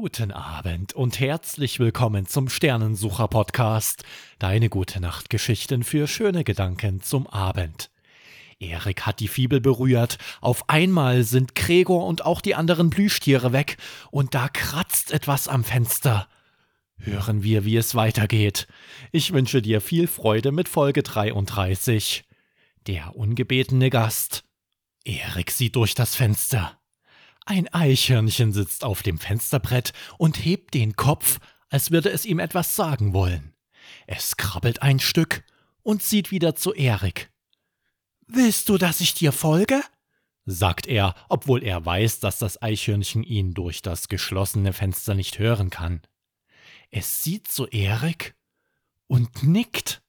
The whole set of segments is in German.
Guten Abend und herzlich willkommen zum Sternensucher Podcast. Deine gute Nachtgeschichten für schöne Gedanken zum Abend. Erik hat die Fibel berührt. Auf einmal sind Gregor und auch die anderen Plüschtiere weg und da kratzt etwas am Fenster. Hören wir, wie es weitergeht. Ich wünsche dir viel Freude mit Folge 33. Der ungebetene Gast. Erik sieht durch das Fenster. Ein Eichhörnchen sitzt auf dem Fensterbrett und hebt den Kopf, als würde es ihm etwas sagen wollen. Es krabbelt ein Stück und sieht wieder zu Erik. Willst du, dass ich dir folge? sagt er, obwohl er weiß, dass das Eichhörnchen ihn durch das geschlossene Fenster nicht hören kann. Es sieht zu Erik und nickt.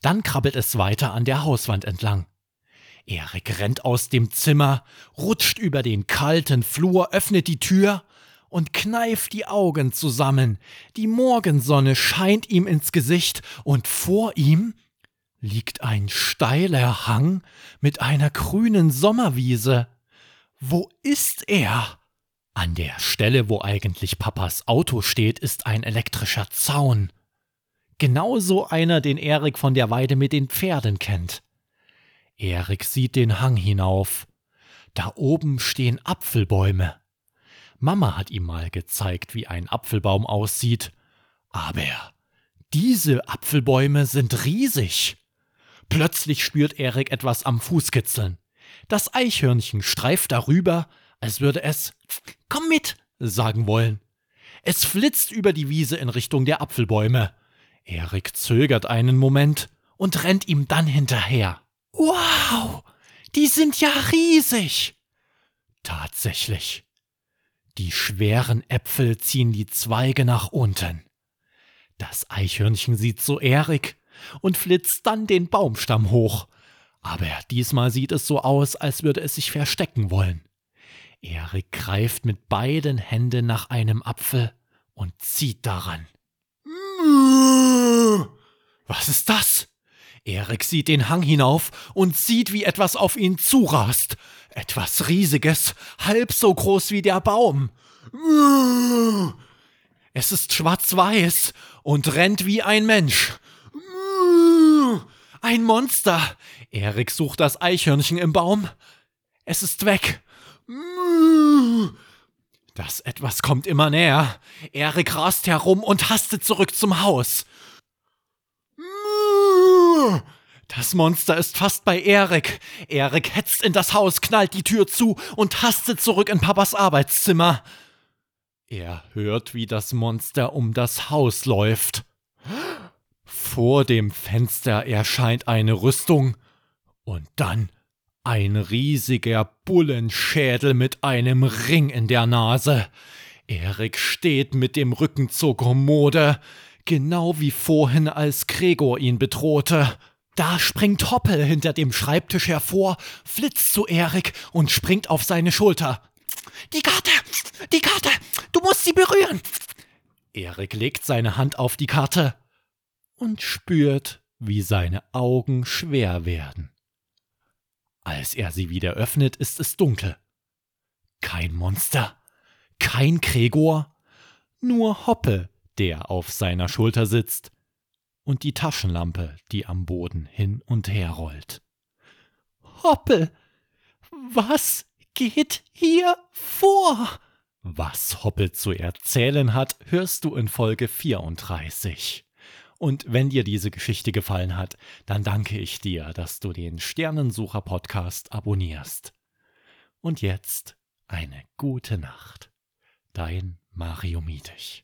Dann krabbelt es weiter an der Hauswand entlang. Erik rennt aus dem Zimmer, rutscht über den kalten Flur, öffnet die Tür und kneift die Augen zusammen. Die Morgensonne scheint ihm ins Gesicht und vor ihm liegt ein steiler Hang mit einer grünen Sommerwiese. Wo ist er? An der Stelle, wo eigentlich Papas Auto steht, ist ein elektrischer Zaun. Genauso einer, den Erik von der Weide mit den Pferden kennt. Erik sieht den Hang hinauf. Da oben stehen Apfelbäume. Mama hat ihm mal gezeigt, wie ein Apfelbaum aussieht. Aber diese Apfelbäume sind riesig. Plötzlich spürt Erik etwas am Fuß kitzeln. Das Eichhörnchen streift darüber, als würde es Komm mit sagen wollen. Es flitzt über die Wiese in Richtung der Apfelbäume. Erik zögert einen Moment und rennt ihm dann hinterher. Wow, die sind ja riesig. Tatsächlich. Die schweren Äpfel ziehen die Zweige nach unten. Das Eichhörnchen sieht so Erik und flitzt dann den Baumstamm hoch. Aber diesmal sieht es so aus, als würde es sich verstecken wollen. Erik greift mit beiden Händen nach einem Apfel und zieht daran. Was ist das? Erik sieht den Hang hinauf und sieht, wie etwas auf ihn zurast. Etwas Riesiges, halb so groß wie der Baum. Es ist schwarz-weiß und rennt wie ein Mensch. Ein Monster. Erik sucht das Eichhörnchen im Baum. Es ist weg. Das etwas kommt immer näher. Erik rast herum und hastet zurück zum Haus. Das Monster ist fast bei Erik. Erik hetzt in das Haus, knallt die Tür zu und hastet zurück in Papas Arbeitszimmer. Er hört, wie das Monster um das Haus läuft. Vor dem Fenster erscheint eine Rüstung und dann ein riesiger Bullenschädel mit einem Ring in der Nase. Erik steht mit dem Rücken zur Kommode, genau wie vorhin, als Gregor ihn bedrohte. Da springt Hoppel hinter dem Schreibtisch hervor, flitzt zu Erik und springt auf seine Schulter. Die Karte! Die Karte! Du musst sie berühren! Erik legt seine Hand auf die Karte und spürt, wie seine Augen schwer werden. Als er sie wieder öffnet, ist es dunkel. Kein Monster, kein Gregor, nur Hoppe, der auf seiner Schulter sitzt und die Taschenlampe, die am Boden hin und her rollt. Hoppe, was geht hier vor? Was Hoppe zu erzählen hat, hörst du in Folge 34. Und wenn dir diese Geschichte gefallen hat, dann danke ich dir, dass du den Sternensucher Podcast abonnierst. Und jetzt eine gute Nacht. Dein Mario Mietig.